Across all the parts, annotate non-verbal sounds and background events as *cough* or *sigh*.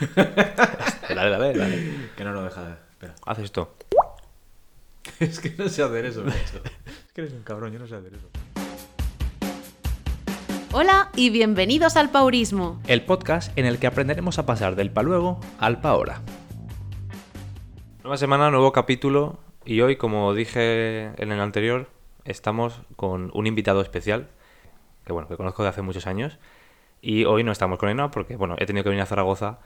*laughs* dale, dale, dale. Que no lo deja. Espera. Haz esto. *laughs* Es que no sé hacer eso, macho. Es que eres un cabrón, yo no sé hacer eso. Hola y bienvenidos al Paurismo. El podcast en el que aprenderemos a pasar del pa luego al pa ahora. Nueva semana, nuevo capítulo. Y hoy, como dije en el anterior, estamos con un invitado especial. Que bueno, que conozco de hace muchos años. Y hoy no estamos con Ena porque, bueno, he tenido que venir a Zaragoza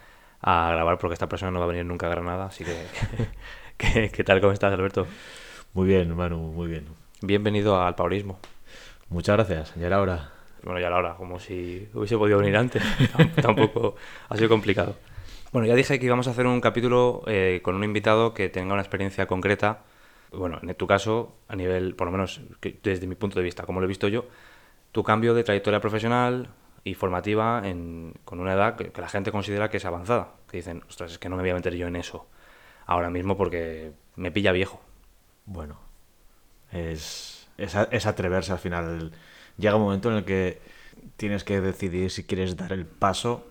a grabar porque esta persona no va a venir nunca a Granada. Así que, *laughs* ¿qué, qué tal? ¿Cómo estás, Alberto? Muy bien, Manu, muy bien. Bienvenido al Paurismo. Muchas gracias, ya era hora. Bueno, ya la hora, como si hubiese podido venir antes. Tam- *laughs* Tampoco ha sido complicado. Bueno, ya dije que íbamos a hacer un capítulo eh, con un invitado que tenga una experiencia concreta. Bueno, en tu caso, a nivel, por lo menos desde mi punto de vista, como lo he visto yo, tu cambio de trayectoria profesional y formativa en- con una edad que, la gente considera que es avanzada. Que dicen, ostras, es que no me voy a meter yo en eso ahora mismo porque me pilla viejo. Bueno, es, es, es atreverse al final. Llega un momento en el que tienes que decidir si quieres dar el paso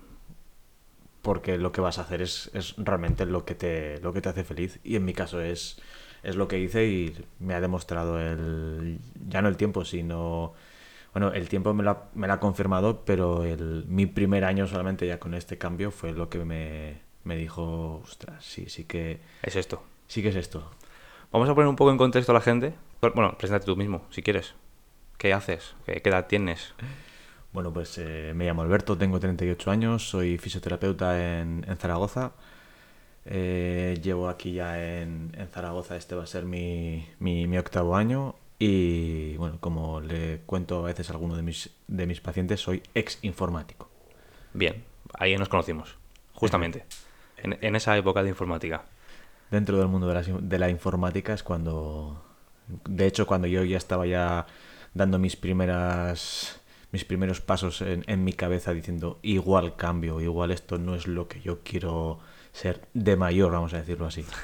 porque lo que vas a hacer es, es realmente lo que, te, lo que te hace feliz. Y en mi caso es, es lo que hice y me ha demostrado el, ya no el tiempo, sino... Bueno, el tiempo me lo ha, me lo ha confirmado, pero el, mi primer año solamente ya con este cambio fue lo que me, me dijo, ostras, sí, sí que, Es esto. sí que es esto. Vamos a poner un poco en contexto a la gente. Bueno, preséntate tú mismo, si quieres. ¿Qué haces? ¿Qué, qué edad tienes? Bueno, pues eh, me llamo Alberto, tengo 38 años, soy fisioterapeuta en, en Zaragoza. Eh, llevo aquí ya en, en Zaragoza, este va a ser mi, mi- mi octavo año. Y bueno, como le cuento a veces a alguno de mis, de mis pacientes, soy ex informático. Bien, ahí nos conocimos, justamente. En, en esa época de informática. Dentro del mundo de la, de la informática es cuando, de hecho, cuando yo ya estaba ya dando mis primeras mis primeros pasos en, en mi cabeza diciendo igual cambio, igual esto no es lo que yo quiero ser de mayor, vamos a decirlo así. *laughs*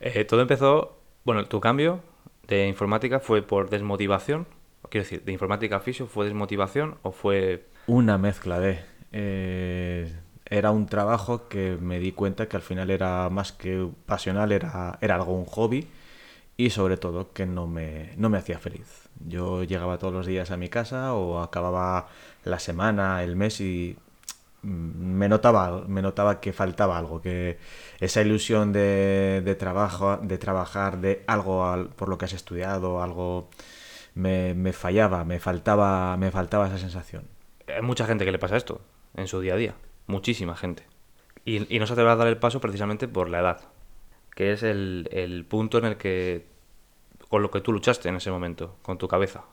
Eh, todo empezó, bueno, tu cambio de informática fue por desmotivación. Quiero decir, de informática a fisio, ¿fue desmotivación o fue... Una mezcla de... eh, era un trabajo que me di cuenta que al final era más que pasional, era, era algo un hobby y sobre todo que no me, no me hacía feliz. Yo llegaba todos los días a mi casa o acababa la semana, el mes y me notaba, me notaba que faltaba algo, que esa ilusión de, de trabajo, de trabajar, de algo al- por lo que has estudiado, algo me, me fallaba, me faltaba, me faltaba esa sensación. Hay mucha gente que le pasa esto en su día a día. Muchísima gente. Y, y no se atreve a dar el paso precisamente por la edad. Que es el, el punto en el que... Con lo que tú luchaste en ese momento, con tu cabeza.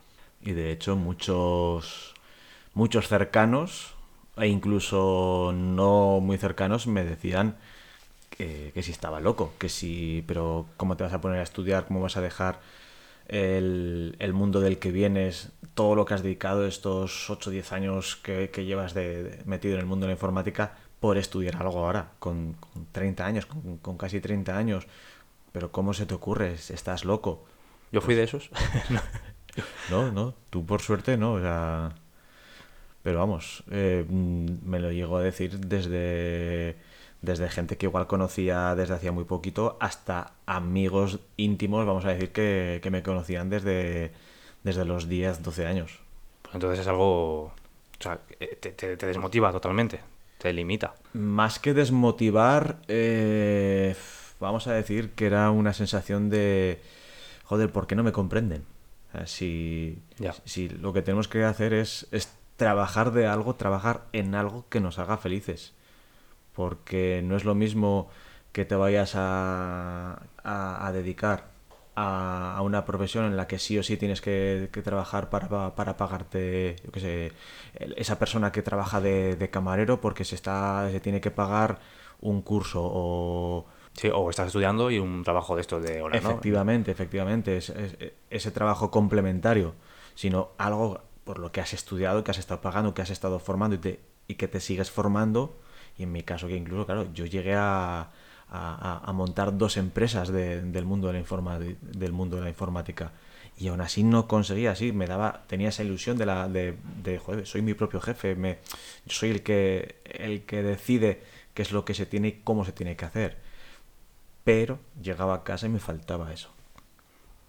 Y de hecho muchos muchos cercanos e incluso no muy cercanos me decían que, que si estaba loco, que si, pero ¿cómo te vas a poner a estudiar? ¿Cómo vas a dejar el, el mundo del que vienes? Todo lo que has dedicado estos 8 o 10 años que, que llevas de, de- metido en el mundo de la informática por estudiar algo ahora, con, con 30 años, con, con casi 30 años. Pero ¿cómo se te ocurre? Estás loco. Yo fui de esos. *laughs* No, no, tú por suerte no, o sea... Pero vamos, eh, mm, me lo llegó a decir desde, desde gente que igual conocía desde hacía muy poquito hasta amigos íntimos, vamos a decir, que, que me conocían desde, desde los 10, 12 años. Pues entonces es algo... O sea, eh, te, te- te desmotiva totalmente. Te limita. Más que desmotivar, eh, vamos a decir que era una sensación de, joder, ¿por qué no me comprenden? Si, Ya. si lo que tenemos que hacer es, es trabajar de algo, trabajar en algo que nos haga felices. Porque no es lo mismo que te vayas a, a- a dedicar a, a una profesión en la que sí o sí tienes que, que trabajar para, para pagarte, yo qué sé, esa persona que trabaja de, de camarero porque se, está, se tiene que pagar un curso o... Sí, o estás estudiando y un trabajo de estos de horas, ¿no? Efectivamente, efectivamente, es- es- ese trabajo complementario, sino algo por lo que has estudiado, que has estado pagando, que has estado formando y, que te sigues formando. Y en mi caso, que incluso, claro, yo llegué a, montar dos empresas de- del, mundo de la informa- del mundo de la informática. y aún así no conseguía así me daba tenía esa ilusión de la de, de joder soy mi propio jefe me yo soy el que el que decide qué es lo que se tiene y cómo se tiene que hacer pero llegaba a casa y me faltaba eso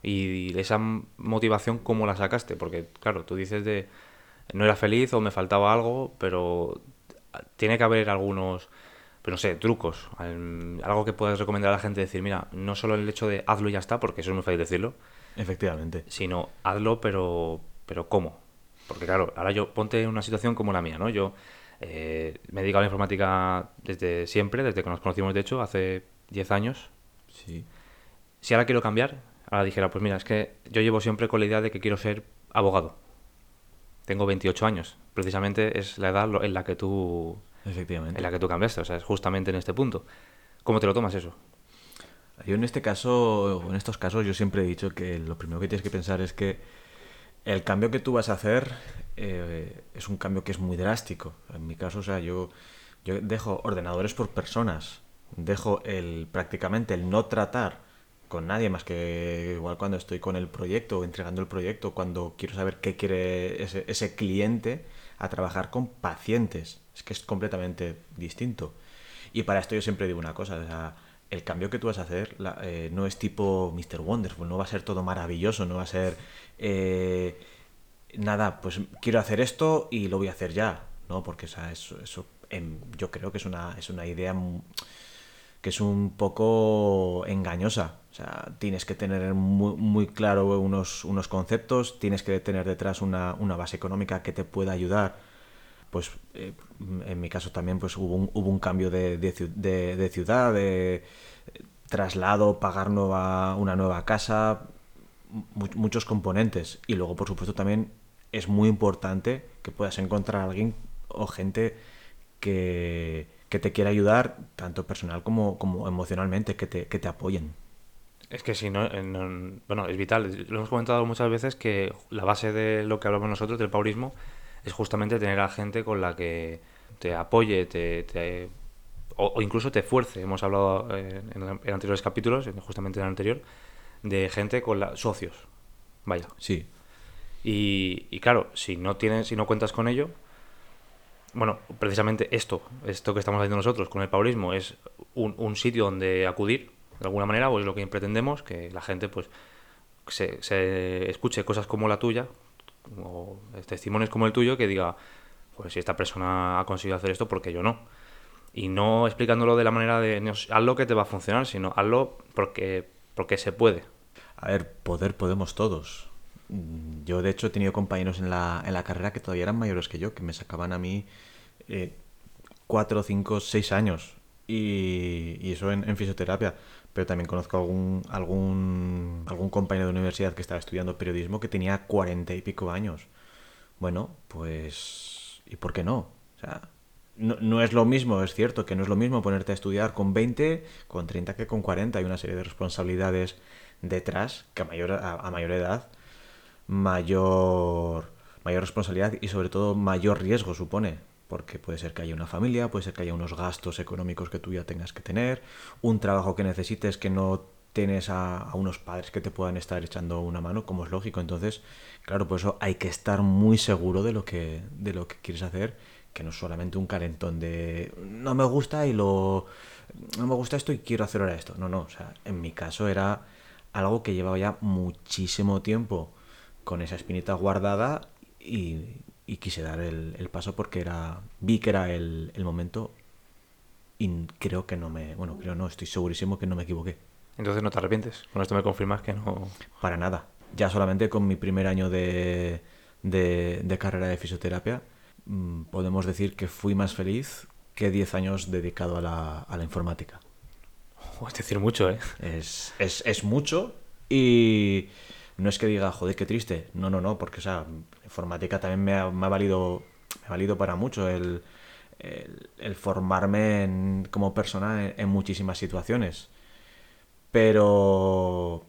y esa motivación cómo la sacaste porque claro tú dices de no era feliz o me faltaba algo pero tiene que haber algunos pero no sé, trucos, algo que puedas recomendar a la gente, decir, mira, no solo el hecho de hazlo y ya está, porque eso es muy fácil decirlo, Efectivamente. Sino hazlo, pero, pero ¿cómo? Porque claro, ahora yo ponte en una situación como la mía, ¿no? Yo eh, me he dedicado a la informática desde siempre, desde que nos conocimos, de hecho, hace 10 años. Sí. Si ahora quiero cambiar, ahora dijera, pues mira, es que yo llevo siempre con la idea de que quiero ser abogado. Tengo 28 años. Precisamente es la edad en la que tú... Efectivamente. En la que tú cambiaste, o sea, es justamente en este punto. ¿Cómo te lo tomas eso? Yo en este caso, en estos casos, yo siempre he dicho que lo primero que tienes que pensar es que el cambio que tú vas a hacer eh, es un cambio que es muy drástico. En mi caso, o sea, yo, yo dejo ordenadores por personas, dejo el prácticamente el no tratar con nadie más que igual cuando estoy con el proyecto entregando el proyecto, cuando quiero saber qué quiere ese, cliente, a trabajar con pacientes. Es que es completamente distinto. Y para esto yo siempre digo una cosa, o sea, el cambio que tú vas a hacer eh, no es tipo Mr. Wonderful, no va a ser todo maravilloso, no va a ser eh, nada, pues quiero hacer esto y lo voy a hacer ya, ¿no? Porque o eso, eso em, yo creo que es una, es una idea que es un poco engañosa. O sea, tienes que tener muy, claro unos, unos conceptos, tienes que tener detrás una, una base económica que te pueda ayudar pues eh, en mi caso también pues hubo un, cambio de, de, ciudad, de traslado, pagar nueva, una nueva casa, muchos componentes. Y luego, por supuesto, también es muy importante que puedas encontrar a alguien o gente que, que te quiera ayudar, tanto personal como, como emocionalmente, que te, que te apoyen. Es que si no, bueno, es vital. Lo hemos comentado muchas veces que la base de lo que hablamos nosotros, del paurismo, es justamente tener a gente con la que te apoye, te, o, incluso te fuerce. Hemos hablado eh, en, anteriores capítulos, justamente en el anterior, de gente con la, socios. Vaya. Sí. Y, claro, si no tienes, si no cuentas con ello, bueno, precisamente esto, esto que estamos haciendo nosotros con el paulismo es un, sitio donde acudir, de alguna manera, o es lo que pretendemos, que la gente pues se, escuche cosas como la tuya, o testimonios como el tuyo que diga, pues si esta persona ha conseguido hacer esto, ¿por qué yo no? Y no explicándolo de la manera de, hazlo que te va a funcionar, sino hazlo porque, porque se puede. A ver, poder podemos todos. Yo, de hecho, he tenido compañeros en la, en la carrera que todavía eran mayores que yo, que me sacaban a mí eh, cuatro, cinco, seis años. Y, eso en, en, fisioterapia pero también conozco algún, algún, algún compañero de universidad que estaba estudiando periodismo que tenía cuarenta y pico años. Bueno, pues... ¿Y por qué no? O sea, no, no, es lo mismo, es cierto que no es lo mismo ponerte a estudiar con 20, con 30 que con 40. Hay una serie de responsabilidades detrás que a mayor, a mayor edad, mayor, mayor responsabilidad y sobre todo mayor riesgo supone porque puede ser que haya una familia, puede ser que haya unos gastos económicos que tú ya tengas que tener, un trabajo que necesites que no tienes a, unos padres que te puedan estar echando una mano, como es lógico. Entonces, claro, por eso hay que estar muy seguro de lo que, de lo que quieres hacer, que no es solamente un calentón de no me gusta y lo no me gusta esto y quiero hacer ahora esto. No, no, o sea, en mi caso era algo que llevaba ya muchísimo tiempo con esa espinita guardada y, y quise dar el, paso porque era vi que era el, momento y creo que no me bueno creo no estoy segurísimo que no me equivoqué. Entonces no te arrepientes con esto me confirmas que no. Para nada. Ya solamente con mi primer año de, de, carrera de fisioterapia mm, podemos decir que fui más feliz que 10 años dedicado a la, a la informática. Es decir mucho eh es, es, es mucho y no es que diga, joder, qué triste. No, no, no, porque, o sea, informática también me ha, valido me ha valido para mucho el, el, formarme como persona en, muchísimas situaciones. Pero,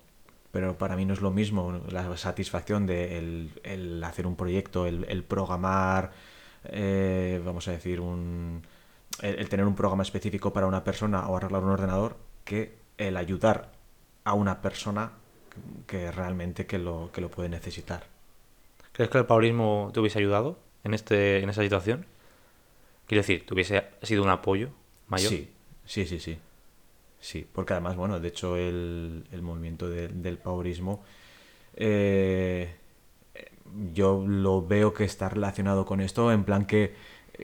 pero para mí no es lo mismo la satisfacción de el, hacer un proyecto, el, programar, eh, vamos a decir, un, el, tener un programa específico para una persona o arreglar un ordenador, que el ayudar a una persona que realmente que lo, que lo puede necesitar. ¿Crees que el paulismo te hubiese ayudado en, este, en esa situación? Quiero decir, ¿te hubiese sido un apoyo mayor? Sí, sí, sí, sí. Sí, porque además, bueno, de hecho el, el movimiento de- del paurismo eh, yo lo veo que está relacionado con esto en plan que,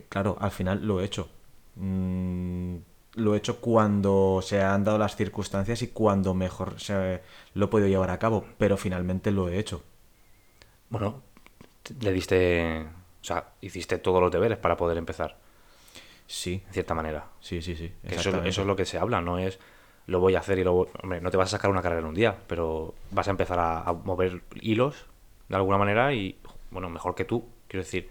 claro, al final lo he hecho. Mm, lo he hecho cuando se han dado las circunstancias y cuando mejor se lo he podido llevar a cabo, pero finalmente lo he hecho. Bueno, le diste... O sea, hiciste todos los deberes para poder empezar, Sí, en cierta manera. sí, sí, sí. Eso, es lo que se habla, no es lo voy a hacer y lo voy- Hombre, no te vas a sacar una carrera en un día, pero vas a empezar a, a mover hilos de alguna manera y, bueno, mejor que tú. Quiero decir,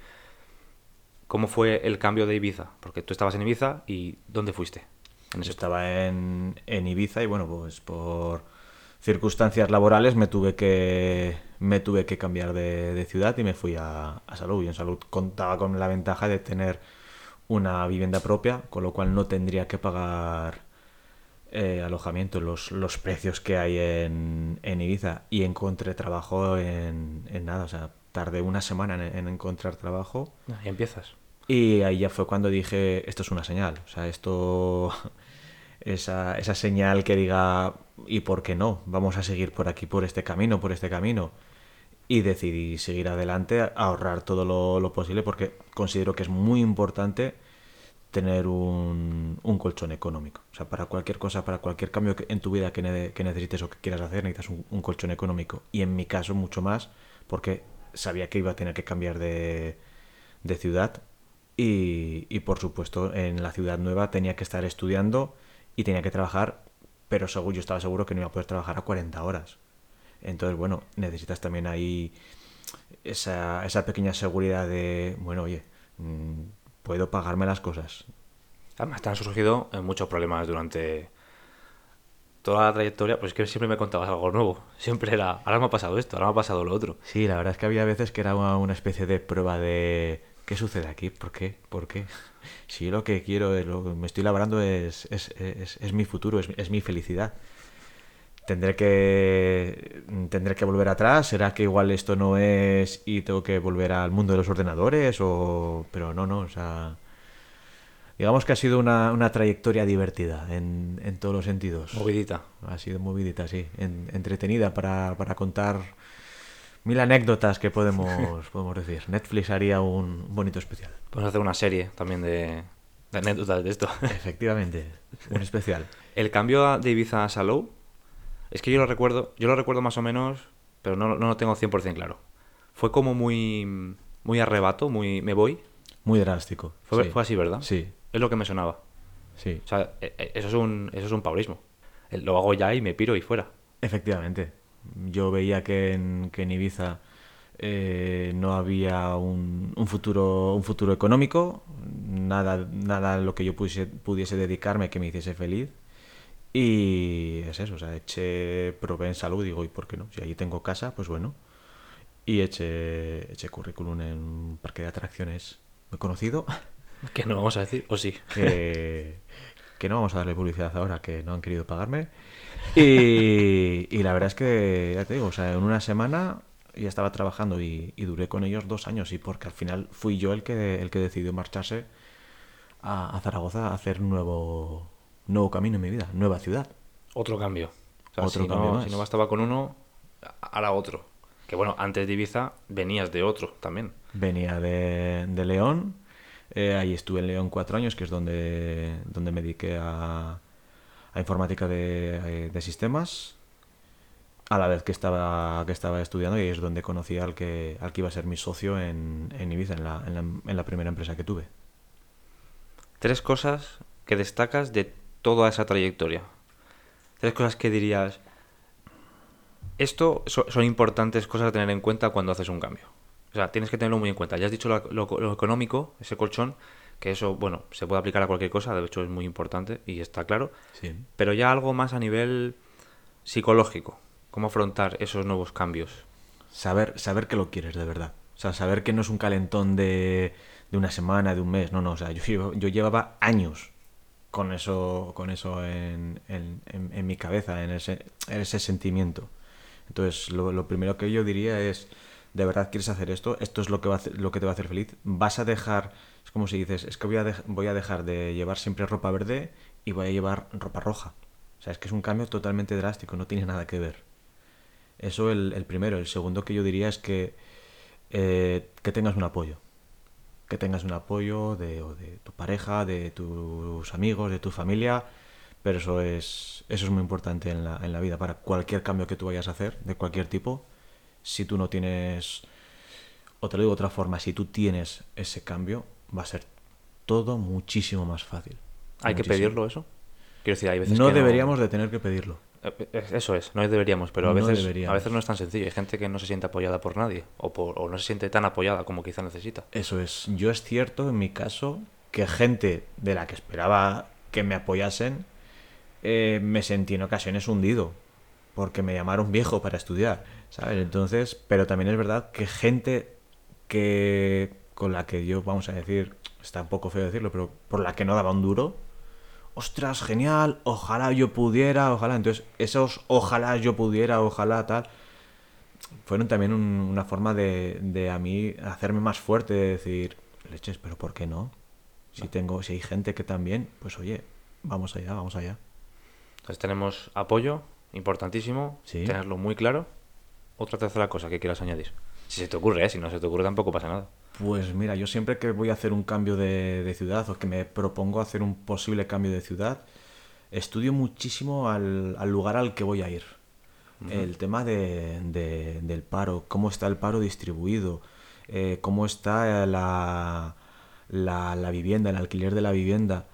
¿cómo fue el cambio de Ibiza? Porque tú estabas en Ibiza y ¿dónde fuiste? En Estaba en, en Ibiza y bueno, pues por circunstancias laborales me tuve que me tuve que cambiar de, de ciudad y me fui a, a Salou. Y en Salou contaba con la ventaja de tener una vivienda propia, con lo cual no tendría que pagar eh, alojamiento, los, los precios que hay en, en Ibiza. Y encontré trabajo en, en nada, o sea, tardé una semana en, en encontrar trabajo. Ahí empiezas. Y ahí ya fue cuando dije, esto es una señal. O sea, esto, esa, esa señal que diga, ¿y por qué no? Vamos a seguir por aquí, por este camino, por este camino. Y decidí seguir adelante, ahorrar todo lo, lo posible, porque considero que es muy importante tener un, un colchón económico. O sea, para cualquier cosa, para cualquier cambio en tu vida que necesites o que quieras hacer, necesitas un, un colchón económico. Y en mi caso, mucho más, porque sabía que iba a tener que cambiar de, de ciudad y, y, por supuesto en la ciudad nueva tenía que estar estudiando y tenía que trabajar, pero seguro, yo estaba seguro que no iba a poder trabajar a 40 horas. Entonces, bueno, necesitas también ahí esa, esa pequeña seguridad de, bueno, oye, mm, puedo pagarme las cosas. Además, te han surgido eh, muchos problemas durante toda la trayectoria. Pues es que siempre me contabas algo nuevo. Siempre era, ahora me ha pasado esto, ahora me ha pasado lo otro. Sí, la verdad es que había veces que era una especie de prueba de ¿qué sucede aquí? ¿Por qué? ¿Por qué? Si lo que quiero, es lo que me estoy labrando es, es, es- es mi futuro, es, es mi felicidad. Tendré que tendré que volver atrás, será que igual esto no es y tengo que volver al mundo de los ordenadores o pero no, no, o sea, digamos que ha sido una, una trayectoria divertida en, en todos los sentidos. Movidita. Ha sido movidita, sí. En- entretenida para, para contar mil anécdotas que podemos, podemos decir. Netflix haría un bonito especial. Podemos hacer una serie también de, de anécdotas de esto. *laughs* Efectivamente, un especial. El cambio de Ibiza a Salou, es que yo lo recuerdo, yo lo recuerdo más o menos, pero no, no lo tengo 100% claro. Fue como muy, muy arrebato, muy me voy. Muy drástico. Fue, sí. fue así, ¿verdad? Sí, Es lo que me sonaba. sí. O sea, e- e- eso es un, eso es un paulismo. Lo hago ya y me piro y fuera. Efectivamente. Yo veía que en, que en Ibiza eh, no había un, un futuro un futuro económico, nada, nada a lo que yo pudiese, pudiese dedicarme que me hiciese feliz. Y es eso, o sea, eché, probé en salud, digo, ¿y por qué no? Si allí tengo casa, pues bueno. Y eché, eché currículum en un parque de atracciones muy conocido, Que no vamos a decir, o sí. que, que no vamos a darle publicidad ahora, que no han querido pagarme. Y, y la verdad es que, ya te digo, o sea, en una semana ya estaba trabajando y, y duré con ellos dos años y porque al final fui yo el que, el que decidió marcharse a, a Zaragoza a hacer un nuevo, nuevo camino en mi vida, nueva ciudad. Otro cambio. O sea, Otro si, cambio no, más. si no bastaba con uno, a- ahora otro. Que bueno, antes de Ibiza venías de otro también. Venía de, de León, eh, ahí estuve en León cuatro años, que es donde, donde me dediqué a, a informática de, eh, de sistemas, a la vez que estaba, que estaba estudiando y es donde conocí al que, al que iba a ser mi socio en, en Ibiza, en la, en, la, en la primera empresa que tuve. Tres cosas que destacas de toda esa trayectoria. Tres cosas que dirías. Esto so- son importantes cosas a tener en cuenta cuando haces un cambio. O sea, tienes que tenerlo muy en cuenta. Ya has dicho lo, lo- lo económico, ese colchón, que eso, bueno, se puede aplicar a cualquier cosa, de hecho es muy importante y está claro. Sí. Pero ya algo más a nivel psicológico. Cómo afrontar esos nuevos cambios. Saber, saber que lo quieres de verdad. O sea, saber que no es un calentón de, de una semana, de un mes. No, no. O sea, yo, yo llevaba años con eso, con eso en, en- en- en mi cabeza, en ese, en ese sentimiento. Entonces, lo, lo primero que yo diría es, ¿de verdad quieres hacer esto? ¿Esto es lo que, va a lo que te va a hacer feliz? ¿Vas a dejar, es como si dices, es que voy a, voy a dejar de llevar siempre ropa verde y voy a llevar ropa roja? O sea, es que es un cambio totalmente drástico, no tiene nada que ver. Eso el, el primero. El segundo que yo diría es que, eh, que tengas un apoyo. Que tengas un apoyo de, o de tu pareja, de tus amigos, de tu familia. Pero eso es, eso es muy importante en la, en la vida. Para cualquier cambio que tú vayas a hacer, de cualquier tipo, si tú no tienes, o te lo digo de otra forma, si tú tienes ese cambio, va a ser todo muchísimo más fácil. ¿Hay que pedirlo eso? Quiero decir, hay veces No que deberíamos de tener que pedirlo. Eh, eh, Eso es, no deberíamos, pero a No veces, deberíamos. a veces no es tan sencillo. Hay gente que no se siente apoyada por nadie o, por, o no se siente tan apoyada como quizá necesita. Eso es. Yo es cierto, en mi caso, que gente de la que esperaba que me apoyasen, eh, me sentí en ocasiones hundido. Porque me llamaron viejo para estudiar, ¿sabes? Entonces, pero también es verdad que gente que con la que yo, vamos a decir, está un poco feo decirlo, pero por la que no daba un duro, ostras, genial, ojalá yo pudiera, ojalá. Entonces, esos ojalá yo pudiera, ojalá tal, fueron también un- una forma de, de a mí hacerme más fuerte, de decir, leches, pero ¿por qué no? Si tengo, si hay gente que también, pues oye, vamos allá, vamos allá. Entonces tenemos apoyo, importantísimo, Sí. tenerlo muy claro. Otra tercera cosa que quieras añadir. Si se te ocurre, ¿eh? si no se te ocurre tampoco pasa nada. Pues mira, yo siempre que voy a hacer un cambio de, de ciudad o que me propongo hacer un posible cambio de ciudad, estudio muchísimo al, al lugar al que voy a ir. El tema de, de- del paro, cómo está el paro distribuido, eh, cómo está la, la, la vivienda, el alquiler de la vivienda,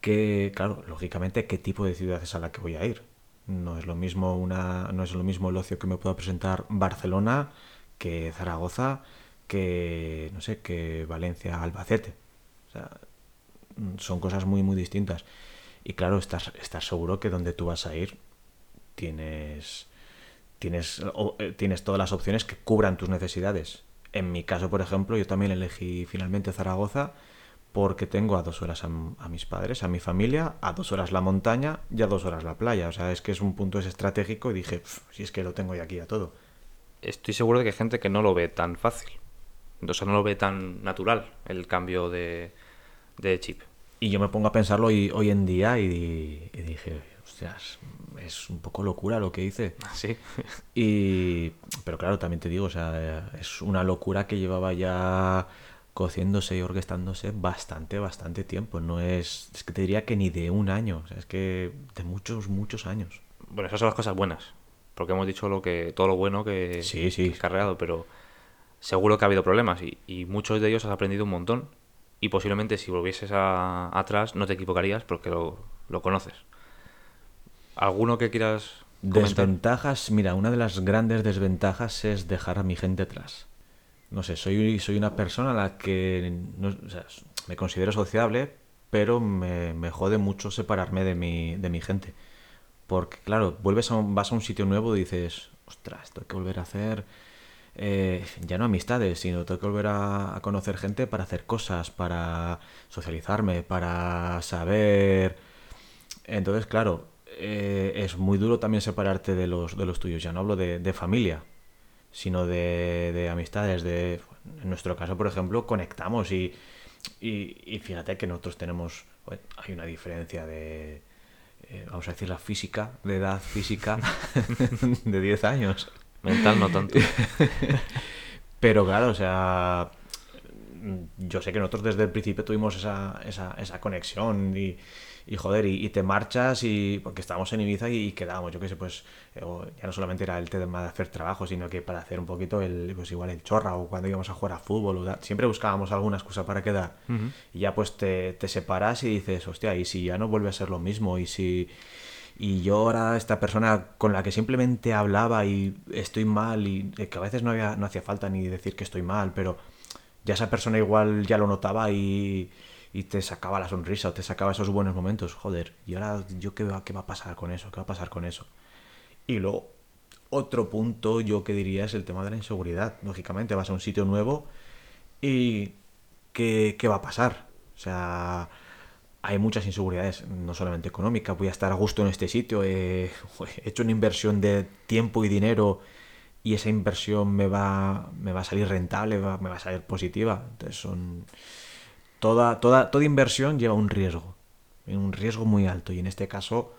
que, claro, lógicamente, qué tipo de ciudad es a la que voy a ir. No es lo mismo una, no es lo mismo el ocio que me pueda presentar Barcelona que Zaragoza, que no sé, que Valencia, Albacete. O sea, son cosas muy muy distintas. Y claro, estás, estás seguro que donde tú vas a ir tienes tienes eh, tienes todas las opciones que cubran tus necesidades. En mi caso, por ejemplo, yo también elegí finalmente Zaragoza porque tengo a dos horas a, mis padres, a mi familia, a dos horas la montaña y a dos horas la playa. O sea, es que es un punto es estratégico y dije, "Pf, si es que lo tengo de aquí a todo. Estoy seguro de que hay gente que no lo ve tan fácil. O sea, no lo ve tan natural el cambio de, de chip. Y yo me pongo a pensarlo hoy, hoy en día y, y dije, hostias, es un poco locura lo que hice. Sí. Y, pero claro, también te digo, o sea, es una locura que llevaba ya cociéndose y orquestándose bastante, bastante tiempo. No es, es que te diría que ni de un año, o sea, es que de muchos, muchos años. Bueno, esas son las cosas buenas. Porque hemos dicho lo que todo lo bueno que, Sí, sí. que has cargado, pero seguro que ha habido problemas y, y muchos de ellos has aprendido un montón. Y posiblemente si volvieses a- atrás no te equivocarías porque lo, lo conoces. ¿Alguno que quieras comentar? Desventajas, mira, una de las grandes desventajas es dejar a mi gente atrás. No sé, soy, soy una persona a la que no- me considero sociable, pero me, me jode mucho separarme de mi, de mi gente. Porque, claro, vuelves a un- vas a un sitio nuevo y dices, ostras, tengo que volver a hacer, eh, ya no amistades, sino tengo que volver a, a conocer gente para hacer cosas, para socializarme, para saber entonces, claro, eh, es muy duro también separarte de los, de los tuyos. Ya no hablo de, de familia, sino de, de amistades. De, en nuestro caso, por ejemplo, conectamos y, y, y fíjate que nosotros tenemos, hay una diferencia de, eh, vamos a decir, la física, de edad física, *laughs* de 10 años. Mental no tanto. *laughs* Pero claro, o sea, yo sé que nosotros desde el principio tuvimos esa, esa, esa conexión y, y joder, y, y te marchas y porque estábamos en Ibiza y, y quedábamos, yo qué sé, pues eh, ya no solamente era el tema de hacer trabajo, sino que para hacer un poquito el, pues igual el chorra o cuando íbamos a jugar a fútbol, o da- siempre buscábamos alguna excusa para quedar. Y ya pues te, te separas y dices, hostia, y si ya no vuelve a ser lo mismo, y si... Y yo ahora, esta persona con la que simplemente hablaba y estoy mal, y que a veces no, había, no hacía falta ni decir que estoy mal, pero ya esa persona igual ya lo notaba y, y te sacaba la sonrisa o te sacaba esos buenos momentos. Joder, y ahora yo qué va, qué va a pasar con eso, qué va a pasar con eso. Y luego, otro punto yo que diría es el tema de la inseguridad. Lógicamente, vas a un sitio nuevo y ¿qué, qué va a pasar? O sea, hay muchas inseguridades, no solamente económicas, voy a estar a gusto en este sitio, he *laughs* hecho una inversión de tiempo y dinero y esa inversión me va, me va a salir rentable, me va a salir positiva. Entonces son... Toda, toda, toda inversión lleva un riesgo, un riesgo muy alto y en este caso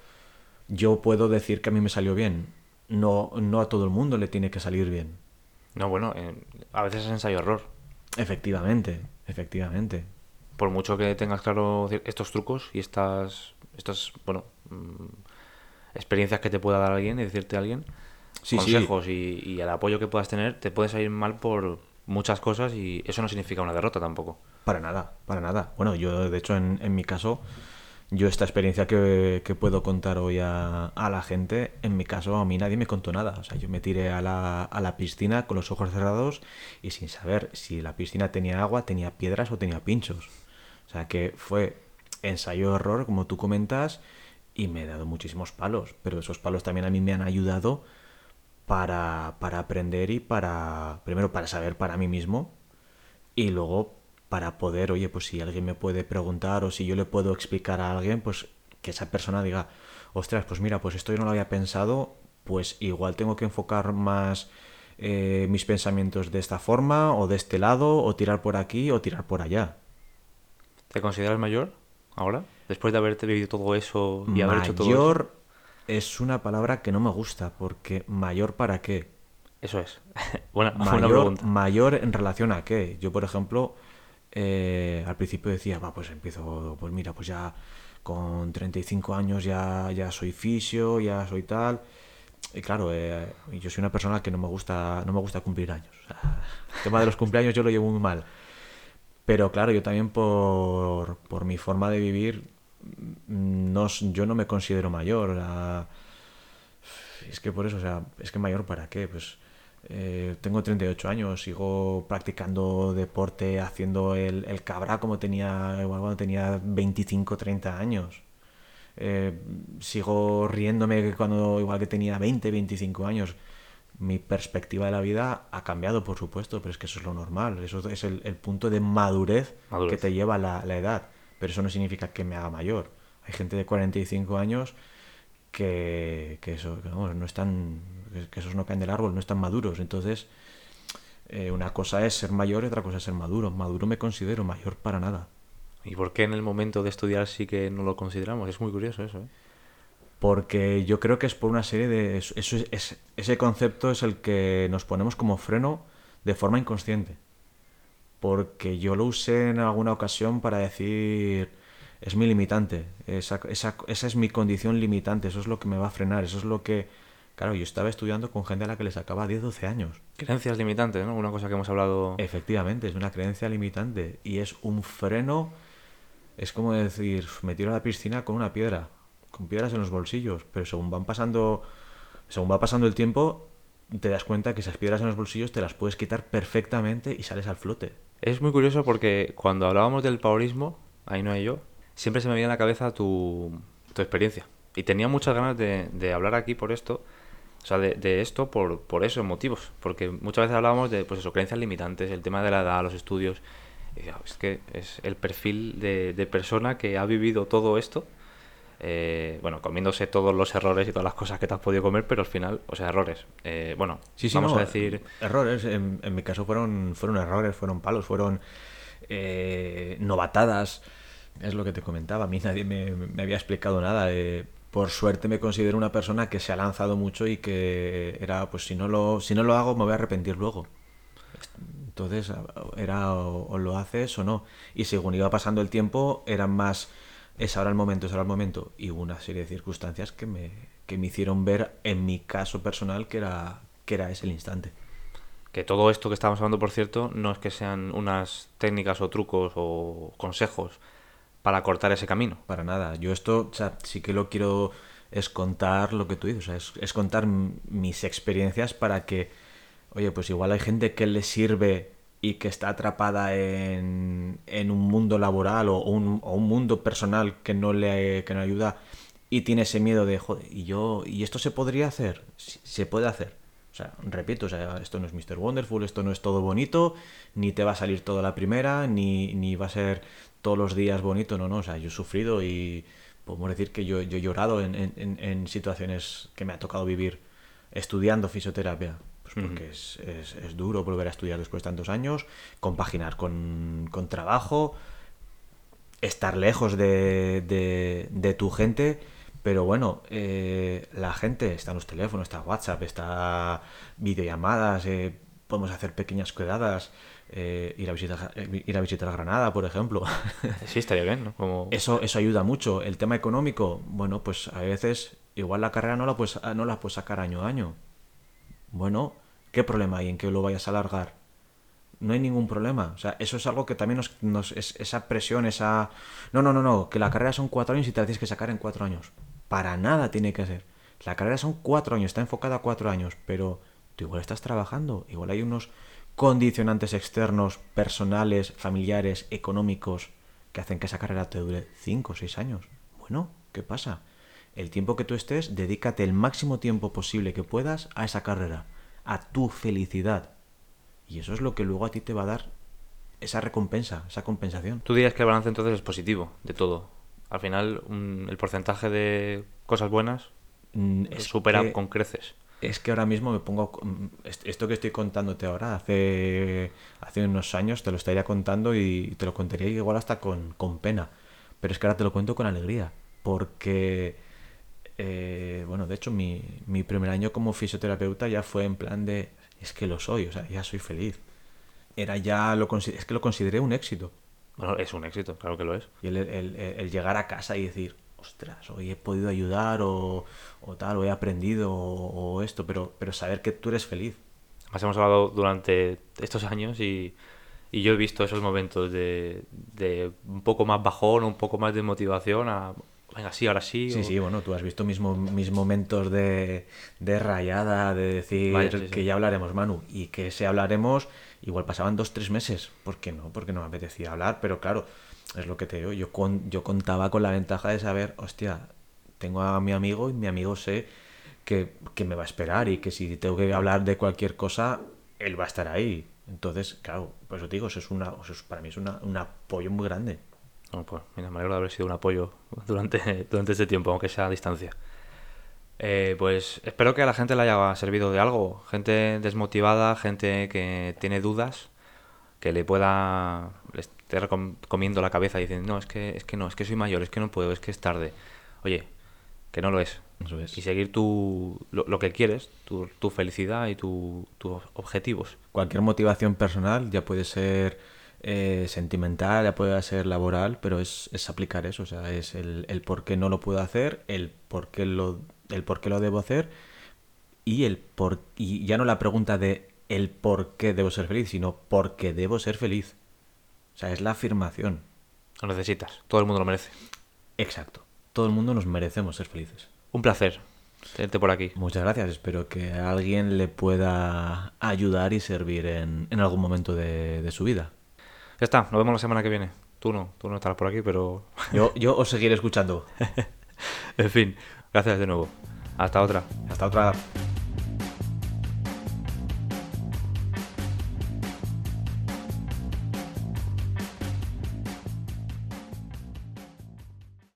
yo puedo decir que a mí me salió bien. No, no a todo el mundo le tiene que salir bien. No, bueno, eh, a veces es ensayo-error. Efectivamente, efectivamente. Por mucho que tengas claro estos trucos y estas, estas bueno, mm, experiencias que te pueda dar alguien y decirte alguien, consejos Y, el apoyo que puedas tener, te puede salir mal por muchas cosas y eso no significa una derrota tampoco. Para nada, para nada. Bueno, yo de hecho en, en mi caso yo esta experiencia que, puedo contar hoy a, la gente, en mi caso a mí nadie me contó nada. O sea, yo me tiré a la, a la piscina con los ojos cerrados y sin saber si la piscina tenía agua, tenía piedras o tenía pinchos. O sea, que fue ensayo-error, como tú comentas, y me he dado muchísimos palos. Pero esos palos también a mí me han ayudado para, para aprender y para, primero, para saber para mí mismo y luego para poder, oye, pues si alguien me puede preguntar o si yo le puedo explicar a alguien, pues que esa persona diga, ostras, pues mira, pues esto yo no lo había pensado, pues igual tengo que enfocar más eh, mis pensamientos de esta forma o de este lado o tirar por aquí o tirar por allá. ¿Te consideras mayor ahora? Después de haberte vivido todo eso y haber hecho todo Mayor es una palabra que no me gusta porque mayor para qué. Eso es. *laughs* buena, mayor, buena pregunta. Mayor en relación a qué. Yo, por ejemplo, eh, al principio decía, va, pues empiezo, pues mira, pues ya con 35 años ya, ya soy fisio, ya soy tal. Y claro, eh, yo soy una persona que no me gusta, no me gusta cumplir años. el tema de los cumpleaños yo lo llevo muy mal. Pero claro, yo también por, por mi forma de vivir, no, yo no me considero mayor. es que por eso, o sea, es que mayor para qué, pues eh, tengo 38 años, sigo practicando deporte, haciendo el, el cabra como tenía igual cuando tenía 25, 30 años. Eh, sigo riéndome cuando igual que tenía 20, 25 años. Mi perspectiva de la vida ha cambiado, por supuesto, pero es que eso es lo normal. Eso es el, punto de madurez, que te lleva la, la edad. Pero eso no significa que me haga mayor. Hay gente de 45 años que, que eso, no están, que esos no caen del árbol, no están maduros. Entonces, eh, una cosa es ser mayor y otra cosa es ser maduro. Maduro me considero mayor para nada. ¿Y por qué en el momento de estudiar sí que no lo consideramos? Es muy curioso eso, ¿eh? Porque yo creo que es por una serie de... Eso, es, ese concepto es el que nos ponemos como freno de forma inconsciente. Porque yo lo usé en alguna ocasión para decir es mi limitante, esa, esa, esa, es mi condición limitante, eso es lo que me va a frenar, eso es lo que... Claro, yo estaba estudiando con gente a la que les sacaba 10, 12 años. Creencias limitantes, ¿no? Una cosa que hemos hablado... Efectivamente, es una creencia limitante y es un freno, es como decir, me tiro a la piscina con una piedra, con piedras en los bolsillos, pero según van pasando, según va pasando el tiempo, te das cuenta que esas piedras en los bolsillos te las puedes quitar perfectamente y sales al flote. Es muy curioso porque cuando hablábamos del paurismo, ahí no hay yo, siempre se me viene a la cabeza tu, tu experiencia. Y tenía muchas ganas de, de hablar aquí por esto, o sea, de, de, esto por, por esos motivos. Porque muchas veces hablábamos de pues eso, creencias limitantes, el tema de la edad, los estudios. Y decía, es que es el perfil de, de persona que ha vivido todo esto. Eh, bueno, comiéndose todos los errores y todas las cosas que te has podido comer, pero al final, o sea, errores. Eh, bueno, sí, sí, vamos a decir. Errores, en, en, mi caso fueron, fueron errores, fueron palos, fueron eh, novatadas es lo que te comentaba, a mí *laughs* nadie me, había explicado nada. por suerte me considero una persona que se ha lanzado mucho y que era, pues si no lo, si no lo hago me voy a arrepentir luego. Entonces era o, lo haces o no. Y según iba pasando el tiempo, eran más, es ahora el momento, es ahora el momento. Y hubo una serie de circunstancias que me, que me hicieron ver, en mi caso personal, que era, que era ese el instante. Que todo esto que estamos hablando, por cierto, no es que sean unas técnicas o trucos o consejos para cortar ese camino. Para nada. Yo esto, o sea, sí que lo quiero es contar lo que tú dices, o sea, es, contar mis experiencias para que, oye, pues igual hay gente que le sirve y que está atrapada en, en un mundo laboral o un, o un, mundo personal que no le que no ayuda y tiene ese miedo de, joder, y yo, ¿y esto se podría hacer? se puede hacer. O sea, repito, o sea, esto no es Mr. Wonderful, esto no es todo bonito, ni te va a salir todo la primera, ni, ni va a ser todos los días bonito, no, no, o sea, yo he sufrido y podemos decir que yo, yo he llorado en, en, en, situaciones que me ha tocado vivir estudiando fisioterapia. Pues porque es, es, es, duro volver a estudiar después de tantos años, compaginar con, con trabajo, estar lejos de, de, de tu gente pero bueno, eh, la gente está en los teléfonos, está WhatsApp, está videollamadas, eh, podemos hacer pequeñas quedadas, eh, ir, a visitar, ir a visitar Granada, por ejemplo. *laughs* Sí, estaría bien, ¿no? Como... Eso, eso ayuda mucho. El tema económico, bueno, pues a veces igual la carrera no la puedes, no la puedes sacar año a año. Bueno, ¿qué problema hay en que lo vayas a alargar? no hay ningún problema. O sea, eso es algo que también nos, nos es, esa presión, esa... No, no, no, no, que la carrera son cuatro años y te la tienes que sacar en cuatro años para nada tiene que ser. La carrera son cuatro años, está enfocada a cuatro años, pero tú igual estás trabajando, igual hay unos condicionantes externos, personales, familiares, económicos, que hacen que esa carrera te dure cinco o seis años. Bueno, ¿qué pasa? El tiempo que tú estés, dedícate el máximo tiempo posible que puedas a esa carrera, a tu felicidad. Y eso es lo que luego a ti te va a dar esa recompensa, esa compensación. Tú dirías que el balance entonces es positivo de todo al final el porcentaje de cosas buenas mm, supera con creces. Es que ahora mismo me pongo... Esto que estoy contándote ahora, hace, hace unos años te lo estaría contando y te lo contaría igual hasta con, pena. Pero es que ahora te lo cuento con alegría. Porque, eh, bueno, de hecho mi, mi primer año como fisioterapeuta ya fue en plan de... Es que lo soy, o sea, ya soy feliz. Era ya lo es que lo consideré un éxito. Bueno, es un éxito, claro que lo es. Y el, llegar a casa y decir, ostras, hoy he podido ayudar o, tal, o he aprendido o, esto, pero, pero saber que tú eres feliz. Además hemos hablado durante estos años y, yo he visto esos momentos de, un poco más bajón, un poco más de motivación a, venga, sí, ahora sí. Sí, sí, bueno, tú has visto mis, mis momentos de, de rayada, de decir que ya hablaremos, Manu, y que se hablaremos Igual pasaban dos, tres meses. ¿Por qué no? Porque no me apetecía hablar, pero claro, es lo que te digo. Yo, con, yo contaba con la ventaja de saber, hostia, tengo a mi amigo y mi amigo sé que, me va a esperar y que si tengo que hablar de cualquier cosa, él va a estar ahí. Entonces, claro, pues os digo, eso es una, para mí es una, un apoyo muy grande. Pues mira, me alegro de haber sido un apoyo durante, *laughs* durante este tiempo, aunque sea a distancia. Eh, pues espero que a la gente le haya servido de algo. Gente desmotivada, gente que tiene dudas, que le pueda. le esté comiendo la cabeza y diciendo, no, es que, es que no, es que soy mayor, es que no puedo, es que es tarde. Oye, que no lo es. Y seguir tu, lo, que quieres, tu, tu felicidad y tus objetivos. Cualquier motivación personal, ya puede ser eh, sentimental, ya puede ser laboral, pero es, es aplicar eso, o sea, es el, el por qué no lo puedo hacer, el por qué lo el por qué lo debo hacer y el por y ya no la pregunta de el por qué debo ser feliz, sino por qué debo ser feliz. O sea, es la afirmación. Lo necesitas, todo el mundo lo merece. Exacto. Todo el mundo nos merecemos ser felices. Un placer tenerte por aquí. Muchas gracias, espero que a alguien le pueda ayudar y servir en, algún momento de, de, su vida. Ya está, nos vemos la semana que viene. Tú no, tú no estarás por aquí, pero... *laughs* Yo, yo os seguiré escuchando. *laughs* en fin, Gracias de nuevo. Hasta otra. Hasta otra.